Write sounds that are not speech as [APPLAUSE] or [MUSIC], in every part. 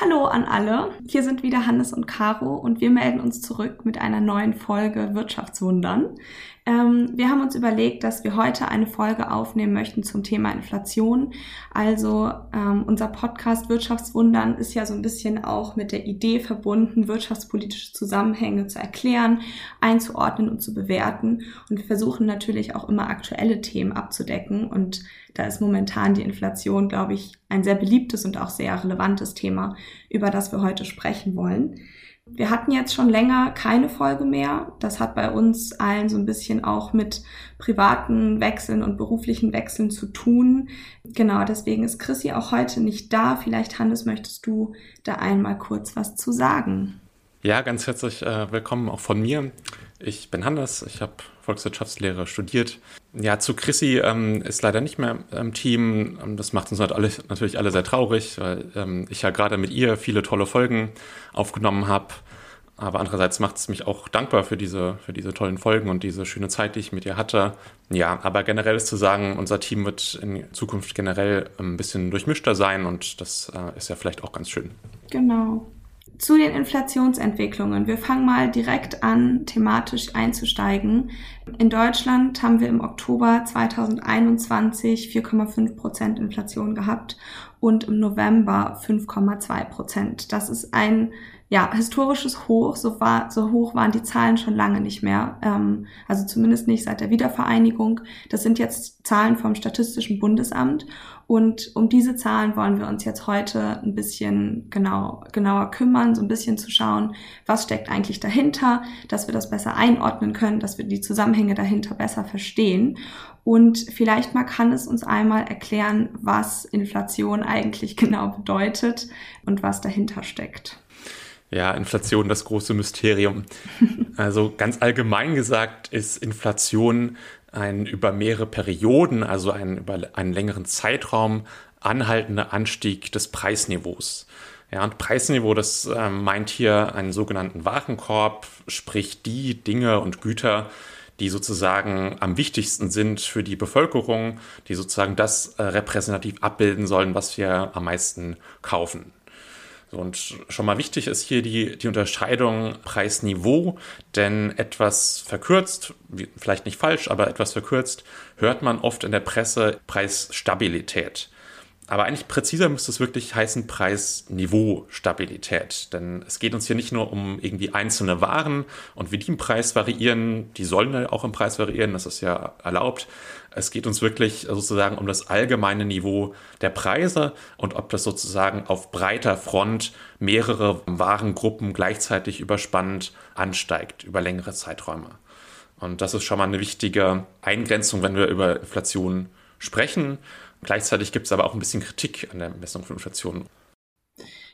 Hallo an alle. Hier sind wieder Hannes und Caro und wir melden uns zurück mit einer neuen Folge Wirtschaftswundern. Ähm, wir haben uns überlegt, dass wir heute eine Folge aufnehmen möchten zum Thema Inflation. Also ähm, unser Podcast Wirtschaftswundern ist ja so ein bisschen auch mit der Idee verbunden, wirtschaftspolitische Zusammenhänge zu erklären, einzuordnen und zu bewerten. Und wir versuchen natürlich auch immer aktuelle Themen abzudecken und da ist momentan die Inflation, glaube ich, ein sehr beliebtes und auch sehr relevantes Thema, über das wir heute sprechen wollen. Wir hatten jetzt schon länger keine Folge mehr. Das hat bei uns allen so ein bisschen auch mit privaten Wechseln und beruflichen Wechseln zu tun. Genau, deswegen ist Chrissy auch heute nicht da. Vielleicht, Hannes, möchtest du da einmal kurz was zu sagen? Ja, ganz herzlich äh, willkommen auch von mir. Ich bin Hannes, ich habe Volkswirtschaftslehre studiert. Ja, zu Chrissy ähm, ist leider nicht mehr im Team. Ähm, das macht uns alle, natürlich alle sehr traurig, weil ähm, ich ja gerade mit ihr viele tolle Folgen aufgenommen habe. Aber andererseits macht es mich auch dankbar für diese, für diese tollen Folgen und diese schöne Zeit, die ich mit ihr hatte. Ja, aber generell ist zu sagen, unser Team wird in Zukunft generell ein bisschen durchmischter sein und das äh, ist ja vielleicht auch ganz schön. Genau zu den Inflationsentwicklungen. Wir fangen mal direkt an, thematisch einzusteigen. In Deutschland haben wir im Oktober 2021 4,5 Prozent Inflation gehabt und im November 5,2 Prozent. Das ist ein ja, historisches Hoch, so, war, so hoch waren die Zahlen schon lange nicht mehr. Ähm, also zumindest nicht seit der Wiedervereinigung. Das sind jetzt Zahlen vom Statistischen Bundesamt. Und um diese Zahlen wollen wir uns jetzt heute ein bisschen genau, genauer kümmern, so ein bisschen zu schauen, was steckt eigentlich dahinter, dass wir das besser einordnen können, dass wir die Zusammenhänge dahinter besser verstehen. Und vielleicht mal kann es uns einmal erklären, was Inflation eigentlich [LAUGHS] genau bedeutet und was dahinter steckt. Ja, Inflation, das große Mysterium. [LAUGHS] Also ganz allgemein gesagt ist Inflation ein über mehrere Perioden, also ein über einen längeren Zeitraum anhaltender Anstieg des Preisniveaus. Ja, und Preisniveau, das äh, meint hier einen sogenannten Warenkorb, sprich die Dinge und Güter, die sozusagen am wichtigsten sind für die Bevölkerung, die sozusagen das äh, repräsentativ abbilden sollen, was wir am meisten kaufen. Und schon mal wichtig ist hier die, die Unterscheidung Preisniveau, denn etwas verkürzt, vielleicht nicht falsch, aber etwas verkürzt, hört man oft in der Presse Preisstabilität. Aber eigentlich präziser müsste es wirklich heißen Preisniveau-Stabilität. Denn es geht uns hier nicht nur um irgendwie einzelne Waren und wie die im Preis variieren, die sollen ja auch im Preis variieren, das ist ja erlaubt. Es geht uns wirklich sozusagen um das allgemeine Niveau der Preise und ob das sozusagen auf breiter Front mehrere Warengruppen gleichzeitig überspannt ansteigt über längere Zeiträume. Und das ist schon mal eine wichtige Eingrenzung, wenn wir über Inflation sprechen. Gleichzeitig gibt es aber auch ein bisschen Kritik an der Messung von Inflation.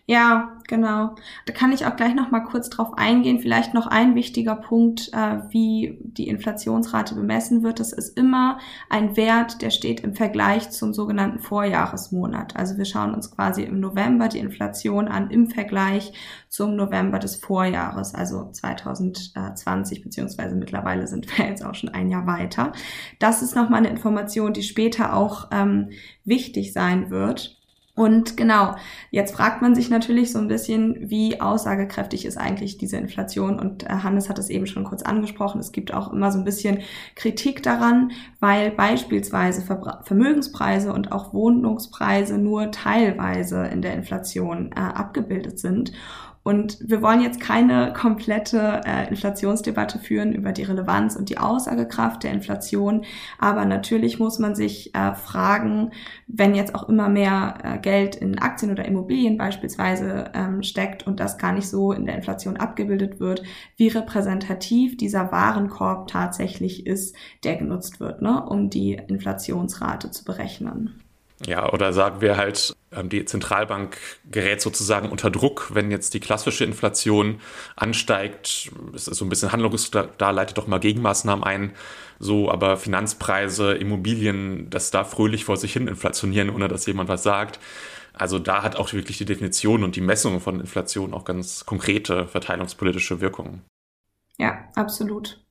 Ja, genau. Da kann ich auch gleich noch mal kurz drauf eingehen. Vielleicht noch ein wichtiger Punkt, äh, wie die Inflationsrate bemessen wird. Das ist immer ein Wert, der steht im Vergleich zum sogenannten Vorjahresmonat. Also wir schauen uns quasi im November die Inflation an im Vergleich zum November des Vorjahres, also 2020, beziehungsweise mittlerweile sind wir jetzt auch schon ein Jahr weiter. Das ist nochmal eine Information, die später auch ähm, wichtig sein wird. Und genau, jetzt fragt man sich natürlich so ein bisschen, wie aussagekräftig ist eigentlich diese Inflation. Und äh, Hannes hat es eben schon kurz angesprochen. Es gibt auch immer so ein bisschen Kritik daran, weil beispielsweise Vermögenspreise und auch Wohnungspreise nur teilweise in der Inflation äh, abgebildet sind. Und wir wollen jetzt keine komplette äh, Inflationsdebatte führen über die Relevanz und die Aussagekraft der Inflation. Aber natürlich muss man sich äh, fragen, wenn jetzt auch immer mehr äh, Geld in Aktien oder Immobilien beispielsweise ähm, steckt und das gar nicht so in der Inflation abgebildet wird, wie repräsentativ dieser Warenkorb tatsächlich ist, der genutzt wird, ne, um die Inflationsrate zu berechnen. Ja, oder sagen wir halt, ähm, die Zentralbank gerät sozusagen unter Druck, wenn jetzt die klassische Inflation ansteigt. Es ist so ein bisschen handlungsda, leitet doch mal Gegenmaßnahmen ein. So, aber Finanzpreise, Immobilien, das da fröhlich vor sich hin inflationieren, ohne dass jemand was sagt. Also da hat auch wirklich die Definition und die Messung von Inflation auch ganz konkrete verteilungspolitische Wirkungen. Ja, absolut.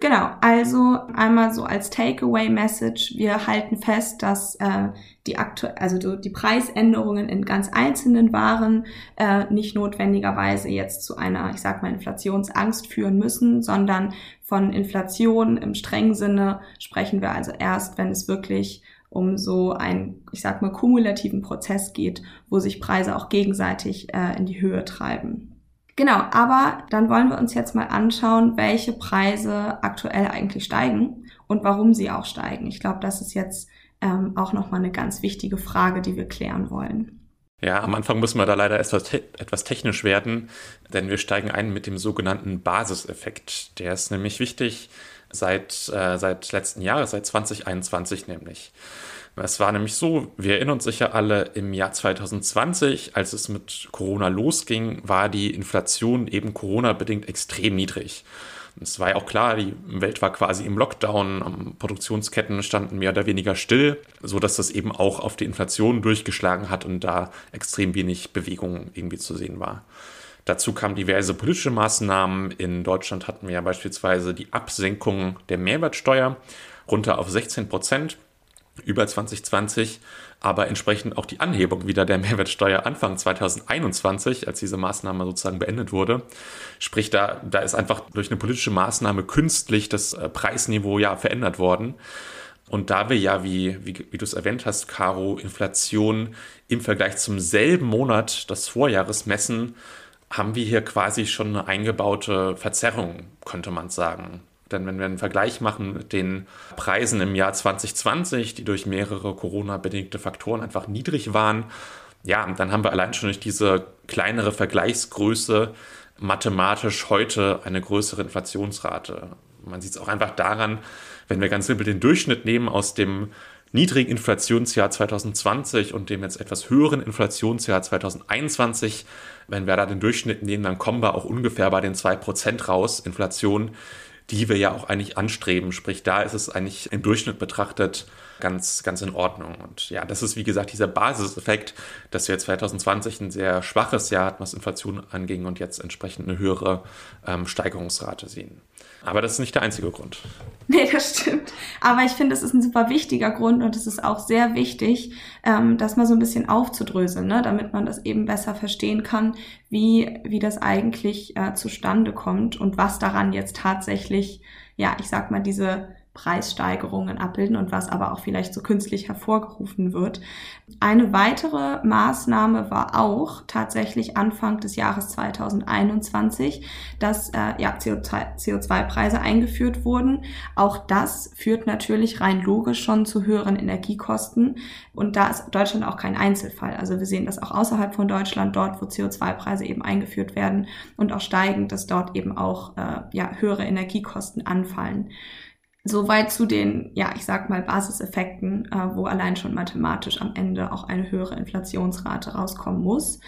Genau, also einmal so als Takeaway-Message, wir halten fest, dass äh, die aktuell, also die Preisänderungen in ganz einzelnen Waren äh, nicht notwendigerweise jetzt zu einer, ich sag mal, Inflationsangst führen müssen, sondern von Inflation im strengen Sinne sprechen wir also erst, wenn es wirklich um so einen, ich sag mal, kumulativen Prozess geht, wo sich Preise auch gegenseitig äh, in die Höhe treiben. Genau, aber dann wollen wir uns jetzt mal anschauen, welche Preise aktuell eigentlich steigen und warum sie auch steigen. Ich glaube, das ist jetzt ähm, auch nochmal eine ganz wichtige Frage, die wir klären wollen. Ja, am Anfang müssen wir da leider etwas, te etwas technisch werden, denn wir steigen ein mit dem sogenannten Basiseffekt. Der ist nämlich wichtig seit, äh, seit letzten Jahres, seit 2021 nämlich. Es war nämlich so, wir erinnern uns sicher alle, im Jahr 2020, als es mit Corona losging, war die Inflation eben Corona-bedingt extrem niedrig. Es war ja auch klar, die Welt war quasi im Lockdown, Produktionsketten standen mehr oder weniger still, so dass das eben auch auf die Inflation durchgeschlagen hat und da extrem wenig Bewegung irgendwie zu sehen war. Dazu kamen diverse politische Maßnahmen. In Deutschland hatten wir ja beispielsweise die Absenkung der Mehrwertsteuer runter auf 16 Prozent über 2020, aber entsprechend auch die Anhebung wieder der Mehrwertsteuer Anfang 2021, als diese Maßnahme sozusagen beendet wurde. Sprich, da, da ist einfach durch eine politische Maßnahme künstlich das äh, Preisniveau ja verändert worden. Und da wir ja, wie, wie, wie du es erwähnt hast, Caro, Inflation im Vergleich zum selben Monat des Vorjahres messen, haben wir hier quasi schon eine eingebaute Verzerrung, könnte man sagen. Denn wenn wir einen Vergleich machen mit den Preisen im Jahr 2020, die durch mehrere Corona-bedingte Faktoren einfach niedrig waren, ja, dann haben wir allein schon durch diese kleinere Vergleichsgröße mathematisch heute eine größere Inflationsrate. Man sieht es auch einfach daran, wenn wir ganz simpel den Durchschnitt nehmen aus dem niedrigen Inflationsjahr 2020 und dem jetzt etwas höheren Inflationsjahr 2021, wenn wir da den Durchschnitt nehmen, dann kommen wir auch ungefähr bei den 2% raus, Inflation, die wir ja auch eigentlich anstreben. Sprich, da ist es eigentlich im Durchschnitt betrachtet ganz, ganz in Ordnung. Und ja, das ist wie gesagt dieser Basiseffekt, dass wir 2020 ein sehr schwaches Jahr hatten, was Inflation anging und jetzt entsprechend eine höhere ähm, Steigerungsrate sehen. Aber das ist nicht der einzige Grund. [LAUGHS] Nee, das stimmt. Aber ich finde, es ist ein super wichtiger Grund und es ist auch sehr wichtig, ähm, das mal so ein bisschen aufzudröseln, ne? damit man das eben besser verstehen kann, wie, wie das eigentlich äh, zustande kommt und was daran jetzt tatsächlich, ja, ich sag mal, diese Preissteigerungen abbilden und was aber auch vielleicht so künstlich hervorgerufen wird. Eine weitere Maßnahme war auch tatsächlich Anfang des Jahres 2021, dass äh, ja, CO2-Preise eingeführt wurden. Auch das führt natürlich rein logisch schon zu höheren Energiekosten. Und da ist Deutschland auch kein Einzelfall. Also wir sehen das auch außerhalb von Deutschland, dort, wo CO2-Preise eben eingeführt werden und auch steigen, dass dort eben auch äh, ja, höhere Energiekosten anfallen. Soweit zu den, ja, ich sag mal, Basiseffekten, äh, wo allein schon mathematisch am Ende auch eine höhere Inflationsrate rauskommen muss.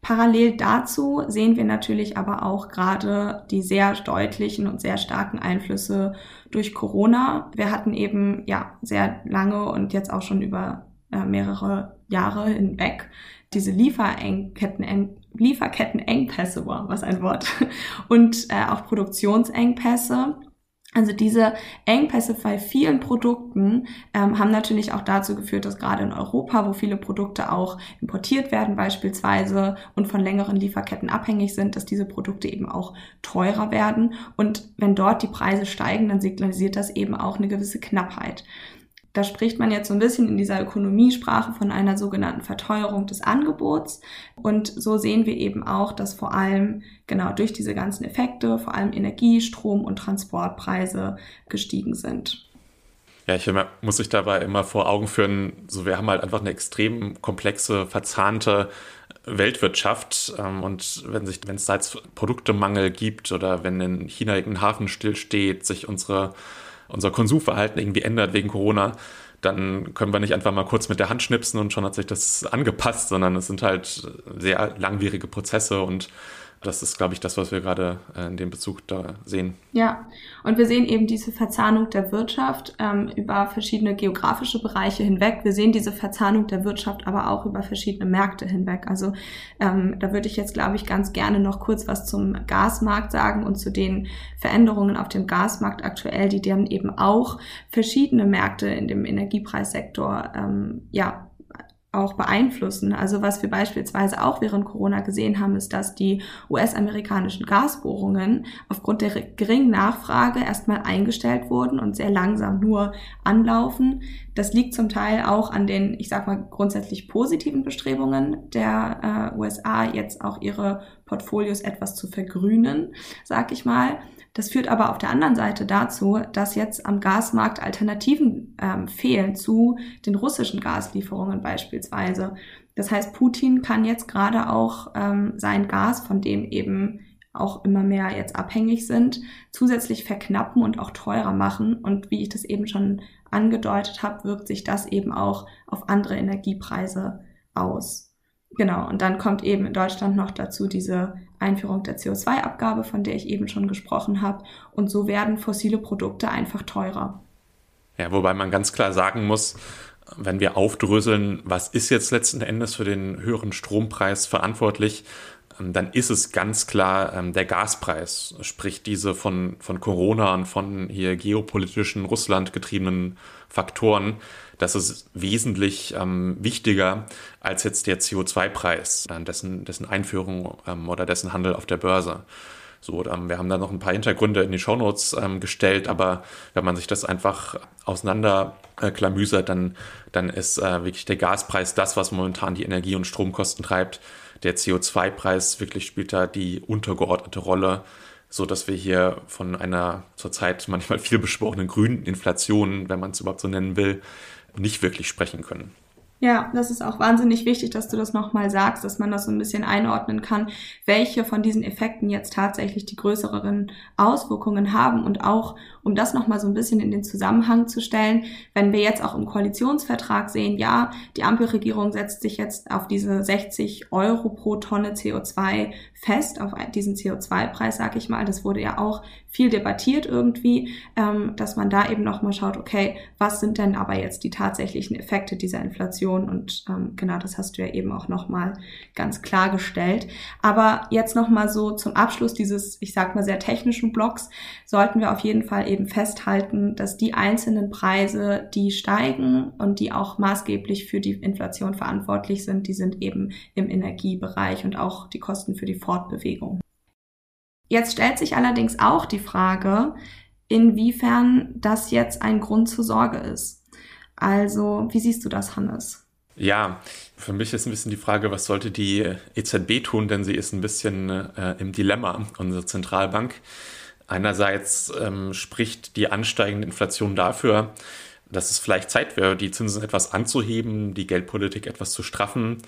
Parallel dazu sehen wir natürlich aber auch gerade die sehr deutlichen und sehr starken Einflüsse durch Corona. Wir hatten eben ja sehr lange und jetzt auch schon über äh, mehrere Jahre hinweg diese Lieferketten, Lieferkettenengpässe, wow, was ein Wort, [LAUGHS] und äh, auch Produktionsengpässe. Also diese Engpässe bei vielen Produkten ähm, haben natürlich auch dazu geführt, dass gerade in Europa, wo viele Produkte auch importiert werden beispielsweise und von längeren Lieferketten abhängig sind, dass diese Produkte eben auch teurer werden. Und wenn dort die Preise steigen, dann signalisiert das eben auch eine gewisse Knappheit. Da spricht man jetzt so ein bisschen in dieser Ökonomiesprache von einer sogenannten Verteuerung des Angebots. Und so sehen wir eben auch, dass vor allem genau durch diese ganzen Effekte, vor allem Energie, Strom und Transportpreise gestiegen sind. Ja, ich muss sich dabei immer vor Augen führen, so wir haben halt einfach eine extrem komplexe, verzahnte Weltwirtschaft ähm, und wenn sich, wenn es da jetzt Produktemangel gibt oder wenn in China irgendein Hafen stillsteht, sich unsere unser Konsumverhalten irgendwie ändert wegen Corona, dann können wir nicht einfach mal kurz mit der Hand schnipsen und schon hat sich das angepasst, sondern es sind halt sehr langwierige Prozesse und Das ist, glaube ich, das, was wir gerade äh, in dem Bezug da sehen. Ja, und wir sehen eben diese Verzahnung der Wirtschaft ähm, über verschiedene geografische Bereiche hinweg. Wir sehen diese Verzahnung der Wirtschaft aber auch über verschiedene Märkte hinweg. Also ähm, da würde ich jetzt, glaube ich, ganz gerne noch kurz was zum Gasmarkt sagen und zu den Veränderungen auf dem Gasmarkt aktuell, die dann eben auch verschiedene Märkte in dem Energiepreissektor ähm, ja auch beeinflussen. Also was wir beispielsweise auch während Corona gesehen haben, ist, dass die US-amerikanischen Gasbohrungen aufgrund der geringen Nachfrage erstmal eingestellt wurden und sehr langsam nur anlaufen. Das liegt zum Teil auch an den, ich sag mal, grundsätzlich positiven Bestrebungen der äh, USA, jetzt auch ihre Portfolios etwas zu vergrünen, sag ich mal. Das führt aber auf der anderen Seite dazu, dass jetzt am Gasmarkt Alternativen ähm, fehlen zu den russischen Gaslieferungen beispielsweise. Das heißt, Putin kann jetzt gerade auch ähm, sein Gas, von dem eben auch immer mehr jetzt abhängig sind, zusätzlich verknappen und auch teurer machen. Und wie ich das eben schon angedeutet habe, wirkt sich das eben auch auf andere Energiepreise aus. Genau, und dann kommt eben in Deutschland noch dazu diese Einführung der CO2-Abgabe, von der ich eben schon gesprochen habe. Und so werden fossile Produkte einfach teurer. Ja, wobei man ganz klar sagen muss, wenn wir aufdröseln, was ist jetzt letzten Endes für den höheren Strompreis verantwortlich, ähm, dann ist es ganz klar ähm, der Gaspreis, sprich diese von, von Corona und von hier geopolitischen Russland getriebenen Faktoren. Das ist wesentlich ähm, wichtiger als jetzt der CO2-Preis, äh, dessen, dessen Einführung ähm, oder dessen Handel auf der Börse. So, ähm, wir haben da noch ein paar Hintergründe in die Shownotes ähm, gestellt, aber wenn man sich das einfach auseinanderklamüsert, äh, dann, dann ist äh, wirklich der Gaspreis das, was momentan die Energie- und Stromkosten treibt. Der CO2-Preis wirklich spielt da die untergeordnete Rolle, so dass wir hier von einer zurzeit manchmal viel beschworenen grünen Inflation, wenn man es überhaupt so nennen will, nicht wirklich sprechen können. Ja, das ist auch wahnsinnig wichtig, dass du das nochmal sagst, dass man das so ein bisschen einordnen kann, welche von diesen Effekten jetzt tatsächlich die größeren Auswirkungen haben und auch, um das nochmal so ein bisschen in den Zusammenhang zu stellen, wenn wir jetzt auch im Koalitionsvertrag sehen, ja, die Ampelregierung setzt sich jetzt auf diese 60 Euro pro Tonne CO2 fest, auf diesen CO2-Preis, sag ich mal, das wurde ja auch viel debattiert irgendwie, ähm, dass man da eben nochmal schaut, okay, was sind denn aber jetzt die tatsächlichen Effekte dieser Inflation? Und ähm, genau, das hast du ja eben auch nochmal ganz klargestellt. Aber jetzt nochmal so zum Abschluss dieses, ich sag mal, sehr technischen Blocks, sollten wir auf jeden Fall eben festhalten, dass die einzelnen Preise, die steigen und die auch maßgeblich für die Inflation verantwortlich sind, die sind eben im Energiebereich und auch die Kosten für die Fortbewegung. Jetzt stellt sich allerdings auch die Frage, inwiefern das jetzt ein Grund zur Sorge ist. Also, wie siehst du das, Hannes? Ja, für mich ist ein bisschen die Frage, was sollte die EZB tun, denn sie ist ein bisschen äh, im Dilemma, unsere Zentralbank. Einerseits ähm, spricht die ansteigende Inflation dafür, dass es vielleicht Zeit wäre, die Zinsen etwas anzuheben, die Geldpolitik etwas zu straffen.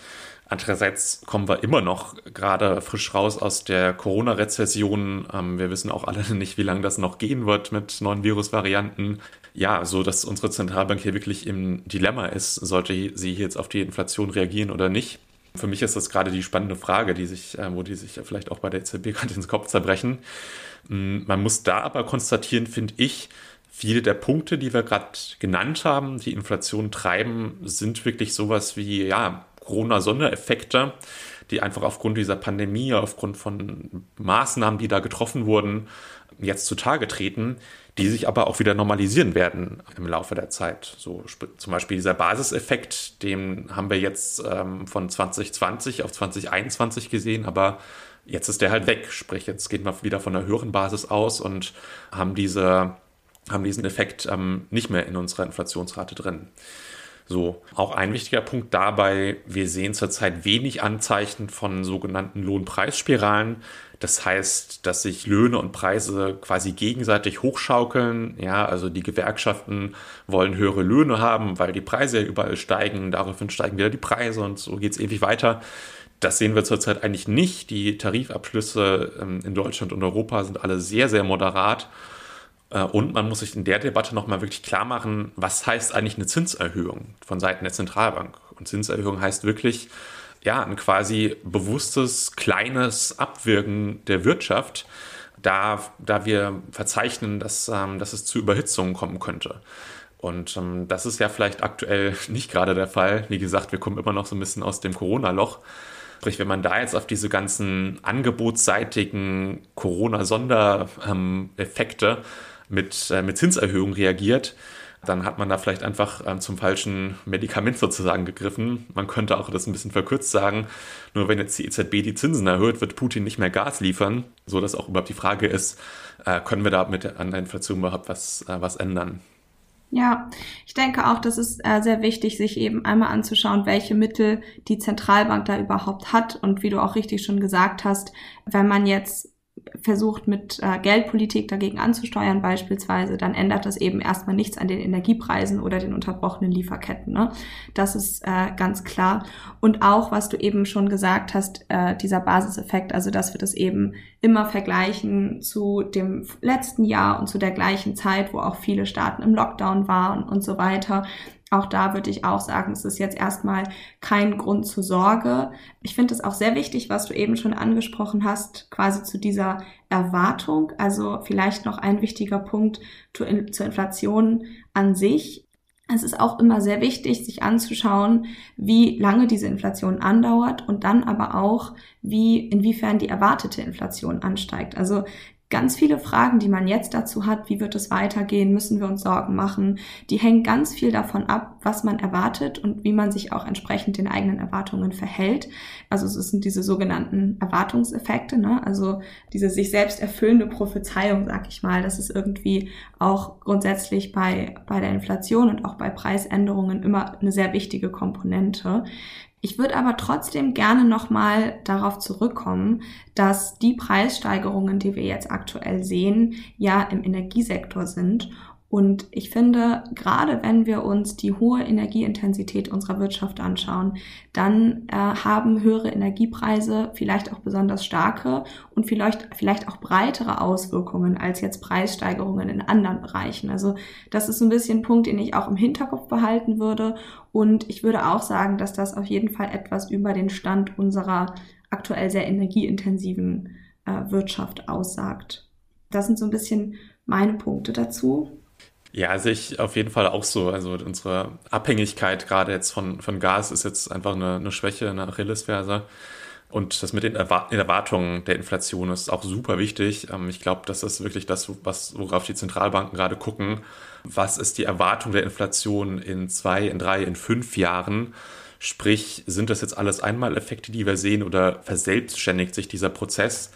Andererseits kommen wir immer noch gerade frisch raus aus der Corona-Rezession. Ähm, wir wissen auch alle nicht, wie lange das noch gehen wird mit neuen Virusvarianten. Ja, so dass unsere Zentralbank hier wirklich im Dilemma ist, sollte sie jetzt auf die Inflation reagieren oder nicht. Für mich ist das gerade die spannende Frage, die sich, äh, wo die sich vielleicht auch bei der EZB [LAUGHS] gerade ins Kopf zerbrechen. Mm, man muss da aber konstatieren, finde ich, viele der Punkte, die wir gerade genannt haben, die Inflation treiben, sind wirklich sowas wie, ja, Corona-Sondereffekte, die einfach aufgrund dieser Pandemie, aufgrund von Maßnahmen, die da getroffen wurden, jetzt zutage treten, die sich aber auch wieder normalisieren werden im Laufe der Zeit. So zum Beispiel dieser Basiseffekt, den haben wir jetzt ähm, von 2020 auf 2021 gesehen, aber jetzt ist der halt weg. Sprich, jetzt gehen wir wieder von einer höheren Basis aus und haben diese haben diesen Effekt ähm, nicht mehr in unserer Inflationsrate drin. So, auch ein wichtiger Punkt dabei, wir sehen zurzeit wenig Anzeichen von sogenannten Lohnpreisspiralen. Das heißt, dass sich Löhne und Preise quasi gegenseitig hochschaukeln. Ja, also die Gewerkschaften wollen höhere Löhne haben, weil die Preise ja überall steigen. Daraufhin steigen wieder die Preise und so geht es ewig weiter. Das sehen wir zurzeit eigentlich nicht. Die Tarifabschlüsse ähm, in Deutschland und Europa sind alle sehr, sehr moderat. Äh, und man muss sich in der Debatte nochmal wirklich klar machen, was heißt eigentlich eine Zinserhöhung von Seiten der Zentralbank? Und Zinserhöhung heißt wirklich, ja, ein quasi bewusstes, kleines Abwirken der Wirtschaft, da, da wir verzeichnen, dass, ähm, dass es zu Überhitzungen kommen könnte. Und ähm, das ist ja vielleicht aktuell [LAUGHS] nicht gerade der Fall. Wie gesagt, wir kommen immer noch so ein bisschen aus dem Corona-Loch. Sprich, wenn man da jetzt auf diese ganzen angebotsseitigen Corona-Sondereffekte mit, äh, mit Zinserhöhungen reagiert, dann hat man da vielleicht einfach ähm, zum falschen Medikament sozusagen gegriffen. Man könnte auch das ein bisschen verkürzt sagen, nur wenn jetzt die EZB die Zinsen erhöht, wird Putin nicht mehr Gas liefern, so dass auch überhaupt die Frage ist, äh, können wir da mit an der Inflation überhaupt was, äh, was ändern? Ja, ich denke auch, das ist äh, sehr wichtig, sich eben einmal anzuschauen, welche Mittel die Zentralbank da überhaupt hat. Und wie du auch richtig schon gesagt hast, wenn man jetzt versucht, mit äh, Geldpolitik dagegen anzusteuern beispielsweise, dann ändert das eben erstmal nichts an den Energiepreisen oder den unterbrochenen Lieferketten. Ne? Das ist äh, ganz klar. Und auch, was du eben schon gesagt hast, äh, dieser Basiseffekt, also dass wir das eben immer vergleichen zu dem letzten Jahr und zu der gleichen Zeit, wo auch viele Staaten im Lockdown waren und so weiter. Auch da würde ich auch sagen, es ist jetzt erstmal kein Grund zur Sorge. Ich finde es auch sehr wichtig, was du eben schon angesprochen hast, quasi zu dieser Erwartung. Also vielleicht noch ein wichtiger Punkt zur Inflation an sich. Es ist auch immer sehr wichtig, sich anzuschauen, wie lange diese Inflation andauert und dann aber auch, wie, inwiefern die erwartete Inflation ansteigt. Also ganz viele Fragen, die man jetzt dazu hat, wie wird es weitergehen, müssen wir uns Sorgen machen, die hängen ganz viel davon ab, was man erwartet und wie man sich auch entsprechend den eigenen Erwartungen verhält. Also es sind diese sogenannten Erwartungseffekte, ne? also diese sich selbst erfüllende Prophezeiung, sag ich mal, das ist irgendwie auch grundsätzlich bei, bei der Inflation und auch bei Preisänderungen immer eine sehr wichtige Komponente. Ich würde aber trotzdem gerne nochmal darauf zurückkommen, dass die Preissteigerungen, die wir jetzt aktuell sehen, ja im Energiesektor sind und ich finde, gerade wenn wir uns die hohe Energieintensität unserer Wirtschaft anschauen, dann äh, haben höhere Energiepreise vielleicht auch besonders starke und vielleicht, vielleicht auch breitere Auswirkungen als jetzt Preissteigerungen in anderen Bereichen. Also das ist ein bisschen ein Punkt, den ich auch im Hinterkopf behalten würde. Und ich würde auch sagen, dass das auf jeden Fall etwas über den Stand unserer aktuell sehr energieintensiven äh, Wirtschaft aussagt. Das sind so ein bisschen meine Punkte dazu. Ja, sehe ich auf jeden Fall auch so. Also unsere Abhängigkeit gerade jetzt von, von Gas ist jetzt einfach eine, eine Schwäche, eine Achillesferse. Und das mit den Erwartungen der Inflation ist auch super wichtig. Ähm, ich glaube, das ist wirklich das, was, worauf die Zentralbanken gerade gucken. Was ist die Erwartung der Inflation in zwei, in drei, in fünf Jahren? Sprich, sind das jetzt alles Einmaleffekte, die wir sehen oder verselbstständigt sich dieser Prozess?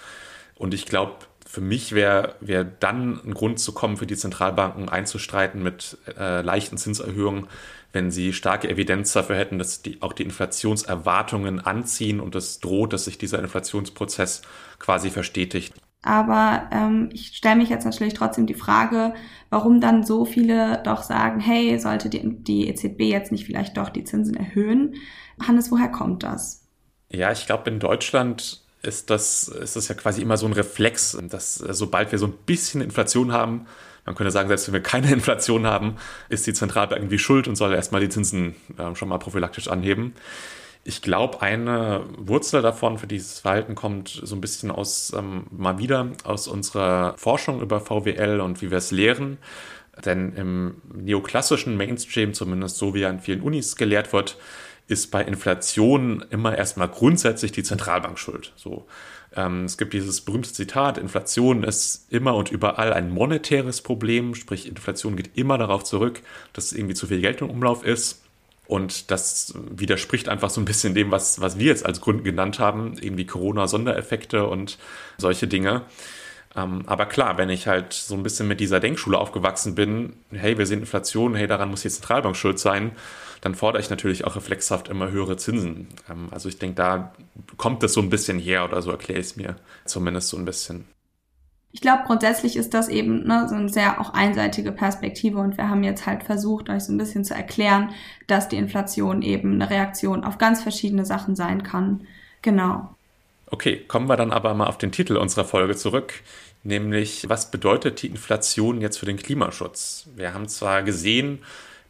Und ich glaube, für mich wäre wär dann ein Grund zu kommen, für die Zentralbanken einzustreiten mit äh, leichten Zinserhöhungen, wenn sie starke Evidenz dafür hätten, dass die, auch die Inflationserwartungen anziehen und es droht, dass sich dieser Inflationsprozess quasi verstetigt. Aber ähm, ich stelle mich jetzt natürlich trotzdem die Frage, warum dann so viele doch sagen, hey, sollte die, die EZB jetzt nicht vielleicht doch die Zinsen erhöhen? Hannes, woher kommt das? Ja, ich glaube, in Deutschland ist das, ist das ja quasi immer so ein Reflex, dass äh, sobald wir so ein bisschen Inflation haben, man könnte sagen, selbst wenn wir keine [LAUGHS] Inflation haben, ist die Zentralbank irgendwie schuld und soll erstmal die Zinsen äh, schon mal prophylaktisch anheben. Ich glaube, eine Wurzel davon für dieses Verhalten kommt so ein bisschen aus, ähm, mal wieder aus unserer Forschung über VWL und wie wir es lehren. Denn im neoklassischen Mainstream, zumindest so wie er an vielen Unis gelehrt wird, ist bei Inflation immer erstmal grundsätzlich die Zentralbank schuld. So, ähm, es gibt dieses berühmte Zitat, Inflation ist immer und überall ein monetäres Problem, sprich Inflation geht immer darauf zurück, dass irgendwie zu viel Geld im Umlauf ist. Und das widerspricht einfach so ein bisschen dem, was, was wir jetzt als Grund genannt haben, eben die Corona-Sondereffekte und solche Dinge. Ähm, aber klar, wenn ich halt so ein bisschen mit dieser Denkschule aufgewachsen bin, hey, wir sehen Inflation, hey, daran muss die Zentralbank schuld sein, dann fordere ich natürlich auch reflexhaft immer höhere Zinsen. Ähm, also ich denke, da kommt das so ein bisschen her oder so erkläre ich es mir zumindest so ein bisschen. Ich glaube, grundsätzlich ist das eben ne, so eine sehr auch einseitige Perspektive und wir haben jetzt halt versucht, euch so ein bisschen zu erklären, dass die Inflation eben eine Reaktion auf ganz verschiedene Sachen sein kann. Genau. Okay, kommen wir dann aber mal auf den Titel unserer Folge zurück, nämlich was bedeutet die Inflation jetzt für den Klimaschutz? Wir haben zwar gesehen,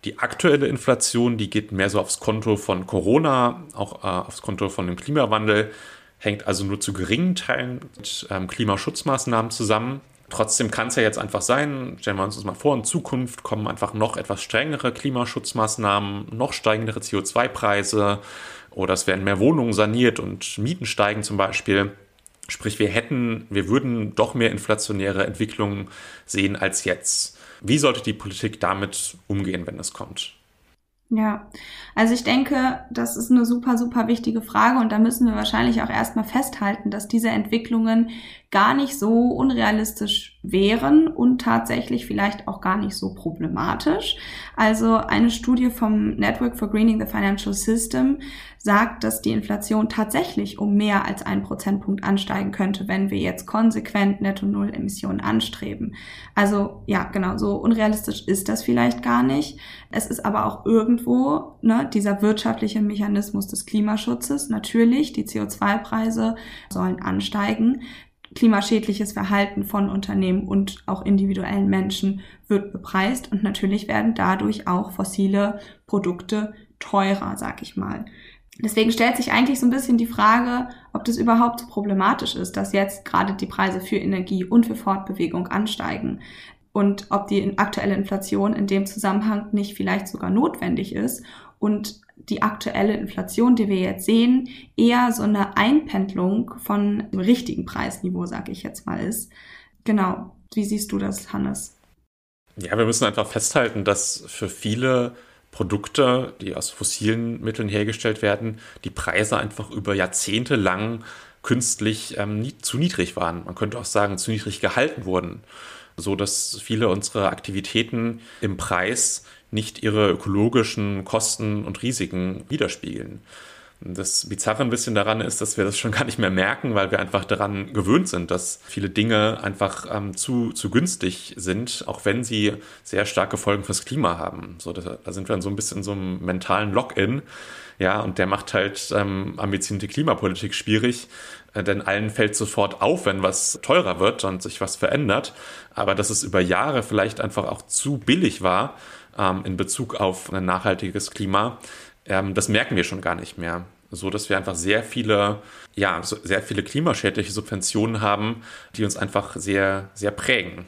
Die aktuelle Inflation, die geht mehr so aufs Konto von Corona, auch äh, aufs Konto von dem Klimawandel, hängt also nur zu geringen Teilen mit ähm, Klimaschutzmaßnahmen zusammen. Trotzdem kann es ja jetzt einfach sein, stellen wir uns das mal vor, in Zukunft kommen einfach noch etwas strengere Klimaschutzmaßnahmen, noch steigendere CO2-Preise oder es werden mehr Wohnungen saniert und Mieten steigen zum Beispiel. Sprich, wir hätten, wir würden doch mehr inflationäre Entwicklungen sehen als jetzt. Wie sollte die Politik damit umgehen, wenn es kommt? Ja, also ich denke, das ist eine super, super wichtige Frage und da müssen wir wahrscheinlich auch erstmal festhalten, dass diese Entwicklungen gar nicht so unrealistisch wären und tatsächlich vielleicht auch gar nicht so problematisch. Also eine Studie vom Network for Greening the Financial System sagt, dass die Inflation tatsächlich um mehr als einen Prozentpunkt ansteigen könnte, wenn wir jetzt konsequent Netto-Null-Emissionen anstreben. Also ja, genau, so unrealistisch ist das vielleicht gar nicht. Es ist aber auch irgendwo ne, dieser wirtschaftliche Mechanismus des Klimaschutzes. Natürlich, die CO2-Preise sollen ansteigen klimaschädliches Verhalten von Unternehmen und auch individuellen Menschen wird bepreist und natürlich werden dadurch auch fossile Produkte teurer, sag ich mal. Deswegen stellt sich eigentlich so ein bisschen die Frage, ob das überhaupt so problematisch ist, dass jetzt gerade die Preise für Energie und für Fortbewegung ansteigen und ob die aktuelle Inflation in dem Zusammenhang nicht vielleicht sogar notwendig ist und die aktuelle Inflation, die wir jetzt sehen, eher so eine Einpendlung von richtigen Preisniveau, sage ich jetzt mal, ist. Genau. Wie siehst du das, Hannes? Ja, wir müssen einfach festhalten, dass für viele Produkte, die aus fossilen Mitteln hergestellt werden, die Preise einfach über Jahrzehnte lang künstlich ähm, nie, zu niedrig waren. Man könnte auch sagen, zu niedrig gehalten wurden, so dass viele unserer Aktivitäten im Preis nicht ihre ökologischen Kosten und Risiken widerspiegeln. Das Bizarre ein bisschen daran ist, dass wir das schon [LAUGHS] gar nicht mehr merken, weil wir einfach daran gewöhnt sind, dass viele Dinge einfach ähm, zu, zu günstig sind, auch wenn sie sehr starke Folgen fürs Klima haben. So, da, da sind wir dann so ein bisschen in so einem mentalen Lock-in. Ja, und der macht halt ähm, ambitionierte Klimapolitik schwierig, äh, denn allen fällt sofort auf, wenn was teurer wird und sich was verändert. Aber dass es über Jahre vielleicht einfach auch zu billig war in Bezug auf ein nachhaltiges Klima, ähm, das merken wir schon gar nicht mehr so dass wir einfach sehr viele, ja, sehr viele klimaschädliche Subventionen haben, die uns einfach sehr, sehr prägen.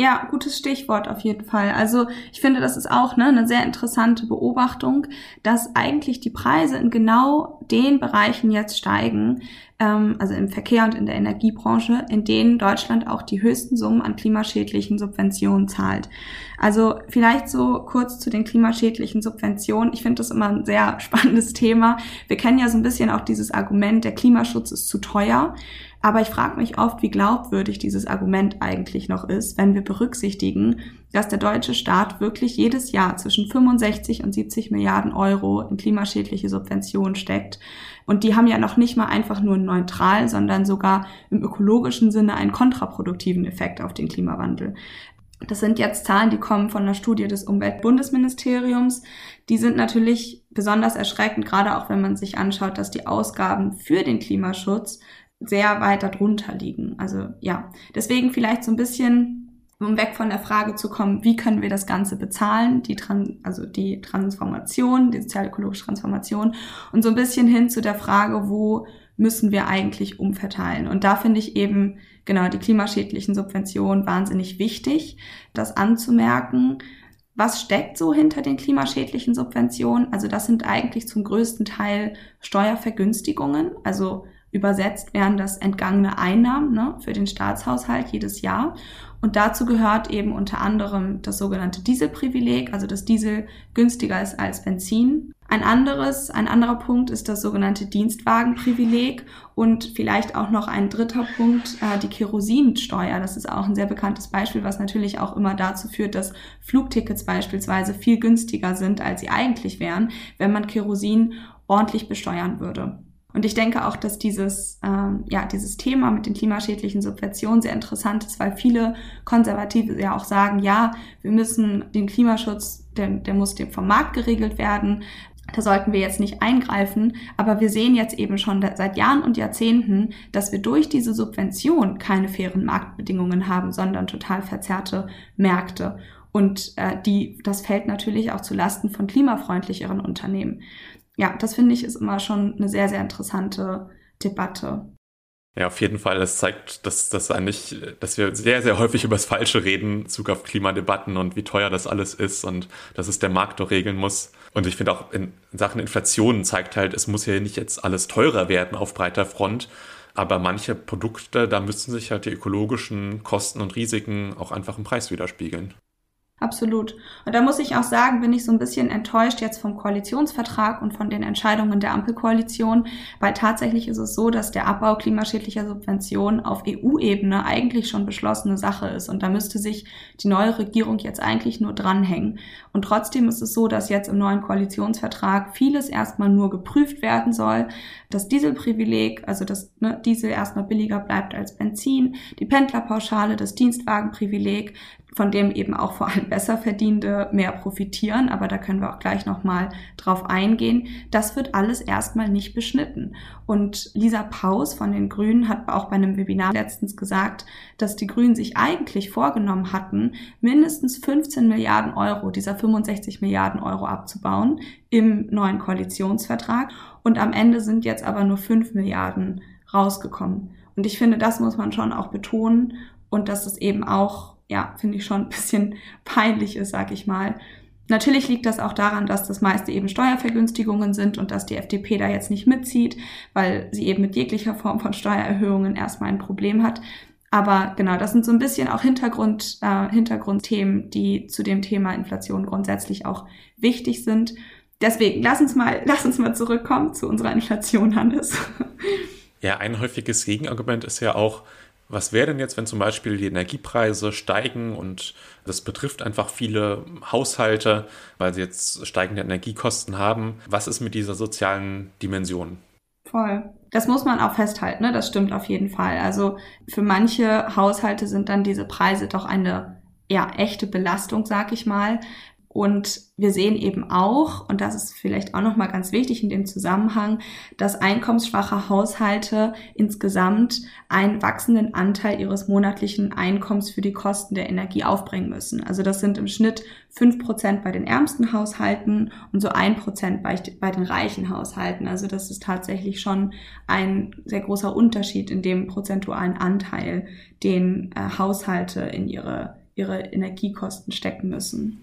Ja, gutes Stichwort auf jeden Fall. Also ich finde, das ist auch ne, eine sehr interessante Beobachtung, dass eigentlich die Preise in genau den Bereichen jetzt steigen, ähm, also im Verkehr und in der Energiebranche, in denen Deutschland auch die höchsten Summen an klimaschädlichen Subventionen zahlt. Also vielleicht so kurz zu den klimaschädlichen Subventionen. Ich finde das immer ein sehr [LAUGHS] spannendes Thema. Wir kennen ja so ein bisschen auch dieses Argument, der Klimaschutz ist zu teuer. Aber ich frage mich oft, wie glaubwürdig dieses Argument eigentlich noch ist, wenn wir berücksichtigen, dass der deutsche Staat wirklich jedes Jahr zwischen 65 und 70 Milliarden Euro in klimaschädliche Subventionen steckt. Und die haben ja noch nicht mal einfach nur neutral, sondern sogar im ökologischen Sinne einen kontraproduktiven Effekt auf den Klimawandel. Das sind jetzt Zahlen, die kommen von einer Studie des Umweltbundesministeriums. Die sind natürlich besonders erschreckend, gerade auch wenn man sich anschaut, dass die Ausgaben für den Klimaschutz sehr weit darunter liegen. Also ja, deswegen vielleicht so ein bisschen, um weg von der Frage zu kommen, wie können wir das Ganze bezahlen, die Tran also die Transformation, die sozial-ökologische Transformation und so ein bisschen hin zu der Frage, wo müssen wir eigentlich umverteilen. Und da finde ich eben genau die klimaschädlichen Subventionen wahnsinnig wichtig, das anzumerken. Was steckt so hinter den klimaschädlichen Subventionen? Also das sind eigentlich zum größten Teil Steuervergünstigungen, also Übersetzt wären das entgangene Einnahmen ne, für den Staatshaushalt jedes Jahr. Und dazu gehört eben unter anderem das sogenannte Dieselprivileg, also dass Diesel günstiger ist als Benzin. Ein anderes, ein anderer Punkt ist das sogenannte Dienstwagenprivileg und vielleicht auch noch ein dritter Punkt, äh, die Kerosinsteuer. Das ist auch ein sehr bekanntes Beispiel, was natürlich auch immer dazu führt, dass Flugtickets beispielsweise viel günstiger sind, als sie eigentlich wären, wenn man Kerosin ordentlich besteuern würde. Und ich denke auch, dass dieses, ähm, ja, dieses Thema mit den klimaschädlichen Subventionen sehr interessant ist, weil viele Konservative ja auch sagen, ja, wir müssen den Klimaschutz, der, der muss vom Markt geregelt werden. Da sollten wir jetzt nicht eingreifen, aber wir sehen jetzt eben schon seit Jahren und Jahrzehnten, dass wir durch diese Subvention keine fairen Marktbedingungen haben, sondern total verzerrte Märkte. Und äh, die, das fällt natürlich auch zu Lasten von klimafreundlicheren Unternehmen. Ja, das finde ich ist immer schon eine sehr, sehr interessante Debatte. Ja, auf jeden Fall. Das zeigt, dass, dass eigentlich, dass wir sehr, sehr häufig über das Falsche reden, in Bezug auf Klimadebatten und wie teuer das alles ist und dass es der Markt doch regeln muss. Und ich finde auch in Sachen Inflation zeigt halt, es muss ja nicht jetzt alles teurer werden auf breiter Front. Aber manche Produkte, da müssen sich halt die ökologischen Kosten und Risiken auch einfach im Preis widerspiegeln. Absolut. Und da muss ich auch sagen, bin ich so ein bisschen enttäuscht jetzt vom Koalitionsvertrag und von den Entscheidungen der Ampelkoalition, weil tatsächlich ist es so, dass der Abbau klimaschädlicher Subventionen auf EU-Ebene eigentlich schon beschlossene Sache ist. Und da müsste sich die neue Regierung jetzt eigentlich nur dranhängen. Und trotzdem ist es so, dass jetzt im neuen Koalitionsvertrag vieles erstmal nur geprüft werden soll. Das Dieselprivileg, also dass ne, Diesel erstmal billiger bleibt als Benzin, die Pendlerpauschale, das Dienstwagenprivileg, von dem eben auch vor allem Besserverdienende mehr profitieren, aber da können wir auch gleich nochmal drauf eingehen. Das wird alles erstmal nicht beschnitten. Und Lisa Paus von den Grünen hat auch bei einem Webinar letztens gesagt, dass die Grünen sich eigentlich vorgenommen hatten, mindestens 15 Milliarden Euro dieser 65 Milliarden Euro abzubauen im neuen Koalitionsvertrag. Und am Ende sind jetzt aber nur 5 Milliarden rausgekommen. Und ich finde, das muss man schon auch betonen und dass es eben auch ja, finde ich schon ein bisschen peinlich ist, sag ich mal. Natürlich liegt das auch daran, dass das meiste eben Steuervergünstigungen sind und dass die FDP da jetzt nicht mitzieht, weil sie eben mit jeglicher Form von Steuererhöhungen erstmal ein Problem hat. Aber genau, das sind so ein bisschen auch Hintergrund, äh, Hintergrundthemen, die zu dem Thema Inflation grundsätzlich auch wichtig sind. Deswegen, lass uns mal, [LAUGHS] lass uns mal zurückkommen zu unserer Inflation, Hannes. Ja, ein häufiges Gegenargument ist ja auch, was wäre denn jetzt, wenn zum Beispiel die Energiepreise steigen und das betrifft einfach viele Haushalte, weil sie jetzt steigende Energiekosten haben? Was ist mit dieser sozialen Dimension? Voll. Das muss man auch festhalten, ne? das stimmt auf jeden Fall. Also für manche Haushalte sind dann diese Preise doch eine ja, echte Belastung, sag ich mal. Und wir sehen eben auch, und das ist vielleicht auch nochmal ganz wichtig in dem Zusammenhang, dass einkommensschwache Haushalte insgesamt einen wachsenden Anteil ihres monatlichen Einkommens für die Kosten der Energie aufbringen müssen. Also das sind im Schnitt fünf Prozent bei den ärmsten Haushalten und so ein Prozent bei, bei den reichen Haushalten. Also das ist tatsächlich schon ein sehr großer Unterschied in dem prozentualen Anteil, den äh, Haushalte in ihre, ihre Energiekosten stecken müssen.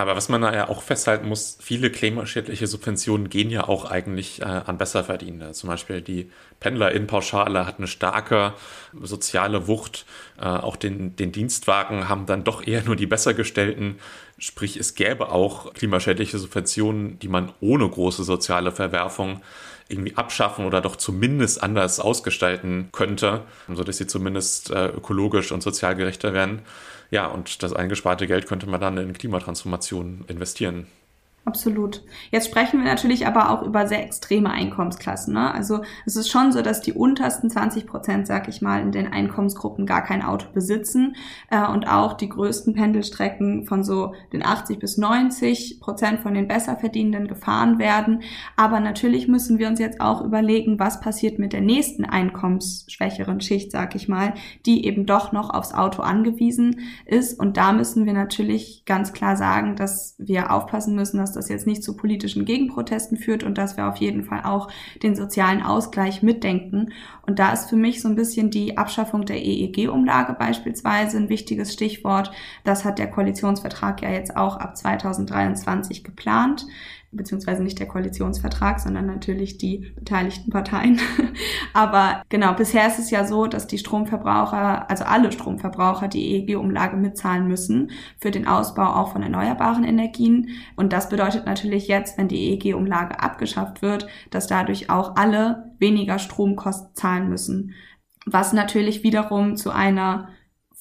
Aber was man da ja auch festhalten muss, viele klimaschädliche Subventionen gehen ja auch eigentlich äh, an Besserverdienende. Zum Beispiel die Pendlerinnenpauschale hat eine starke soziale Wucht. Äh, auch den, den Dienstwagen haben dann doch eher nur die Bessergestellten. Sprich, es gäbe auch klimaschädliche Subventionen, die man ohne große soziale Verwerfung irgendwie abschaffen oder doch zumindest anders ausgestalten könnte, sodass sie zumindest äh, ökologisch und sozial gerechter werden. Ja, und das eingesparte Geld könnte man dann in Klimatransformation investieren. Absolut. Jetzt sprechen wir natürlich aber auch über sehr extreme Einkommensklassen. Ne? Also es ist schon so, dass die untersten 20 Prozent, sag ich mal, in den Einkommensgruppen gar kein Auto besitzen äh, und auch die größten Pendelstrecken von so den 80 bis 90 Prozent von den Besserverdienenden gefahren werden. Aber natürlich müssen wir uns jetzt auch überlegen, was passiert mit der nächsten einkommensschwächeren Schicht, sag ich mal, die eben doch noch aufs Auto angewiesen ist. Und da müssen wir natürlich ganz klar sagen, dass wir aufpassen müssen, dass das jetzt nicht zu politischen Gegenprotesten führt und dass wir auf jeden Fall auch den sozialen Ausgleich mitdenken. Und da ist für mich so ein bisschen die Abschaffung der EEG-Umlage beispielsweise ein wichtiges Stichwort. Das hat der Koalitionsvertrag ja jetzt auch ab 2023 geplant beziehungsweise nicht der Koalitionsvertrag, sondern natürlich die beteiligten Parteien. [LAUGHS] Aber genau, bisher ist es ja so, dass die Stromverbraucher, also alle Stromverbraucher, die EEG-Umlage mitzahlen müssen für den Ausbau auch von erneuerbaren Energien. Und das bedeutet natürlich jetzt, wenn die EEG-Umlage abgeschafft wird, dass dadurch auch alle weniger Stromkosten zahlen müssen. Was natürlich wiederum zu einer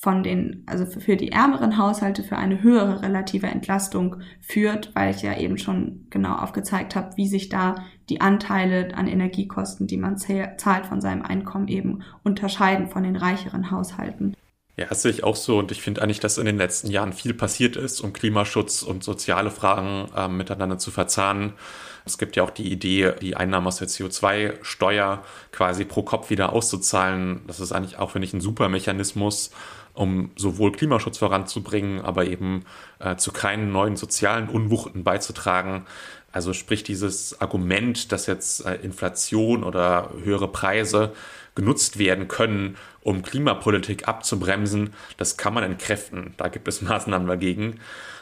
von den, also für die ärmeren Haushalte für eine höhere relative Entlastung führt, weil ich ja eben schon genau aufgezeigt habe, wie sich da die Anteile an Energiekosten, die man zahlt von seinem Einkommen eben unterscheiden von den reicheren Haushalten. Ja, das sehe ich auch so und ich finde eigentlich, dass in den letzten Jahren viel passiert ist, um Klimaschutz und soziale Fragen äh, miteinander zu verzahnen. Es gibt ja auch die Idee, die Einnahmen aus der CO2-Steuer quasi pro Kopf wieder auszuzahlen. Das ist eigentlich auch, finde ich, ein super Mechanismus, um sowohl Klimaschutz voranzubringen, aber eben äh, zu keinen neuen sozialen Unwuchten beizutragen. Also sprich dieses Argument, dass jetzt äh, Inflation oder höhere Preise genutzt werden können, um Klimapolitik abzubremsen, das kann man entkräften. Da gibt es [LAUGHS] Maßnahmen dagegen.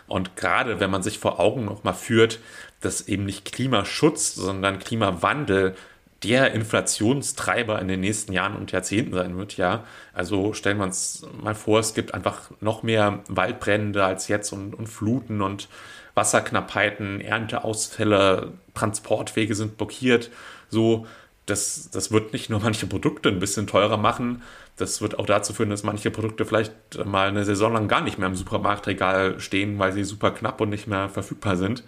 Und gerade wenn man sich vor Augen noch mal führt, dass eben nicht Klimaschutz, sondern Klimawandel der Inflationstreiber in den nächsten Jahren und Jahrzehnten sein wird, ja. Also stellen wir uns mal vor, es gibt einfach noch mehr Waldbrände als jetzt und, und Fluten und Wasserknappheiten, Ernteausfälle, Transportwege sind blockiert. So, das, das wird nicht nur manche Produkte ein bisschen teurer machen, das wird auch dazu führen, dass manche Produkte vielleicht mal eine Saison lang gar nicht mehr im Supermarktregal stehen, weil sie super knapp und nicht mehr verfügbar sind.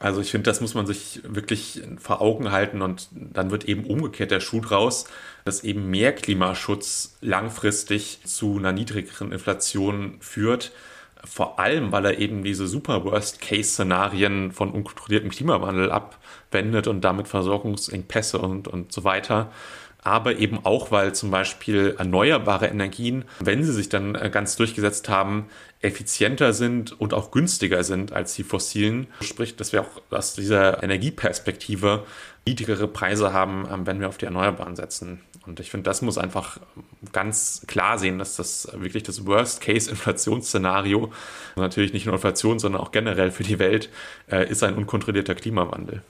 Also ich finde, das muss man sich wirklich vor Augen halten und dann wird eben umgekehrt der Schuh draus, dass eben mehr Klimaschutz langfristig zu einer niedrigeren Inflation führt. Vor allem, weil er eben diese super Worst-Case-Szenarien von unkontrolliertem Klimawandel abwendet und damit Versorgungsengpässe und, und so weiter aber eben auch, weil zum Beispiel erneuerbare Energien, wenn sie sich dann äh, ganz durchgesetzt haben, effizienter sind und auch günstiger sind als die fossilen. Sprich, dass wir auch aus dieser Energieperspektive niedrigere Preise haben, ähm, wenn wir auf die Erneuerbaren setzen. Und ich finde, das muss einfach ganz klar sehen, dass das wirklich das Worst-Case-Inflationsszenario, natürlich nicht nur Inflation, sondern auch generell für die Welt, äh, ist ein unkontrollierter Klimawandel.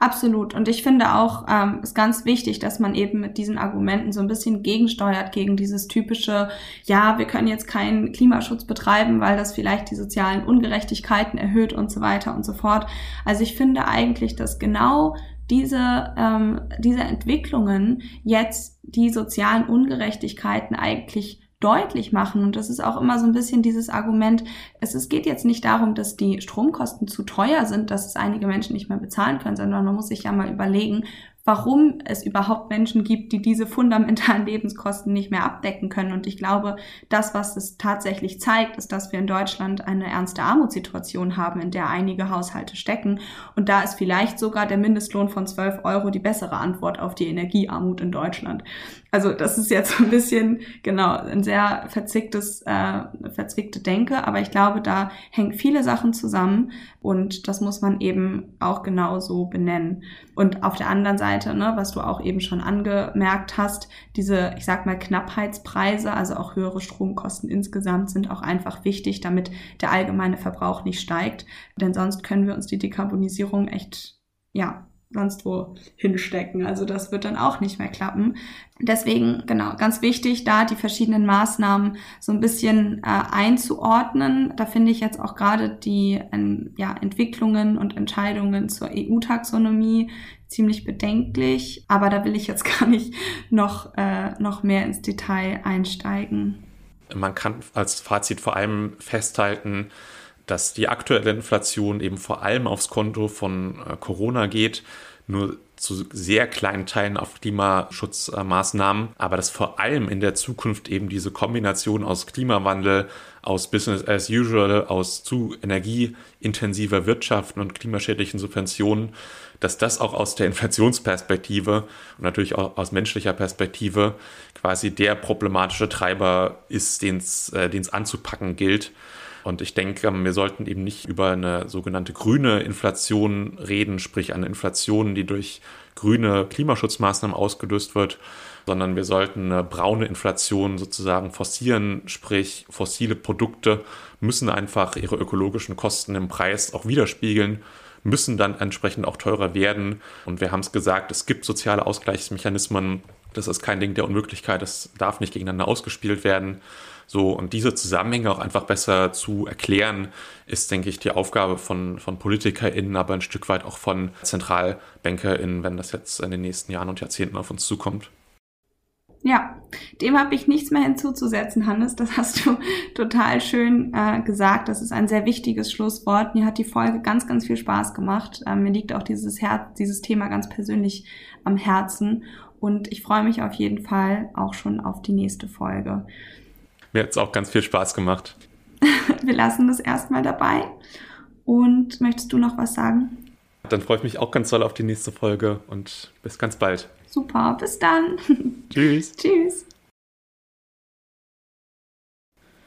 Absolut. Und ich finde auch, ähm, ist ganz wichtig, dass man eben mit diesen Argumenten so ein bisschen gegensteuert gegen dieses typische, ja, wir können jetzt keinen Klimaschutz betreiben, weil das vielleicht die sozialen Ungerechtigkeiten erhöht und so weiter und so fort. Also ich finde eigentlich, dass genau diese, ähm, diese Entwicklungen jetzt die sozialen Ungerechtigkeiten eigentlich deutlich machen. Und das ist auch immer so ein bisschen dieses Argument, es, es geht jetzt nicht darum, dass die Stromkosten zu teuer sind, dass es einige Menschen nicht mehr bezahlen können, sondern man muss sich ja mal überlegen, warum es überhaupt Menschen gibt, die diese fundamentalen Lebenskosten nicht mehr abdecken können. Und ich glaube, das, was es tatsächlich zeigt, ist, dass wir in Deutschland eine ernste Armutssituation haben, in der einige Haushalte stecken. Und da ist vielleicht sogar der Mindestlohn von 12 Euro die bessere Antwort auf die Energiearmut in Deutschland. Also das ist jetzt [LAUGHS] ein bisschen, genau, ein sehr verzwicktes, äh, verzwickte Denke, aber ich glaube, da hängen viele Sachen zusammen und das muss man eben auch genau so benennen. Und auf der anderen Seite, ne, was du auch eben schon angemerkt hast, diese, ich sag mal, Knappheitspreise, also auch höhere Stromkosten insgesamt sind auch einfach wichtig, damit der allgemeine Verbrauch nicht steigt. Denn sonst können wir uns die Dekarbonisierung echt, ja, sonst wo hinstecken. Also das wird dann auch nicht mehr klappen. Deswegen, genau, ganz wichtig, da die verschiedenen Maßnahmen so ein bisschen äh, einzuordnen. Da finde ich jetzt auch gerade die ähm, ja, Entwicklungen und Entscheidungen zur EU-Taxonomie ziemlich bedenklich. Aber da will ich jetzt [LAUGHS] gar nicht noch, äh, noch mehr ins Detail einsteigen. Man kann als Fazit vor allem festhalten, dass die aktuelle Inflation eben vor allem aufs Konto von äh, Corona geht, nur zu sehr kleinen Teilen auf Klimaschutzmaßnahmen, aber dass vor allem in der Zukunft eben diese Kombination aus Klimawandel, aus Business as usual, aus zu energieintensiver Wirtschaft und klimaschädlichen Subventionen, dass das auch aus der Inflationsperspektive und natürlich auch aus menschlicher Perspektive quasi der problematische Treiber ist, den es äh, anzupacken gilt. Und ich denke, wir sollten eben nicht über eine sogenannte grüne Inflation reden, sprich eine Inflation, die durch grüne Klimaschutzmaßnahmen ausgelöst wird, sondern wir sollten eine braune Inflation sozusagen forcieren, sprich fossile Produkte müssen einfach ihre ökologischen Kosten im Preis auch widerspiegeln müssen dann entsprechend auch teurer werden. Und wir haben es gesagt, es gibt soziale Ausgleichsmechanismen. Das ist kein Ding der Unmöglichkeit. Das darf nicht gegeneinander ausgespielt werden. So, und diese Zusammenhänge auch einfach besser zu erklären, ist, denke ich, die Aufgabe von, von PolitikerInnen, aber ein Stück weit auch von ZentralbankerInnen, wenn das jetzt in den nächsten Jahren und Jahrzehnten auf uns zukommt. Ja, dem habe ich nichts mehr hinzuzusetzen, Hannes. Das hast du [LAUGHS] total schön äh, gesagt. Das ist ein sehr wichtiges Schlusswort. Mir hat die Folge ganz, ganz viel Spaß gemacht. Ähm, mir liegt auch dieses, Her dieses Thema ganz persönlich am Herzen. Und ich freue mich auf jeden Fall auch schon auf die nächste Folge. Mir hat es auch ganz viel Spaß gemacht. [LAUGHS] Wir lassen das erstmal dabei. Und möchtest du noch was sagen? Dann freue ich mich auch ganz doll auf die nächste Folge und bis ganz bald. Super, bis dann. [LAUGHS] Tschüss. Tschüss.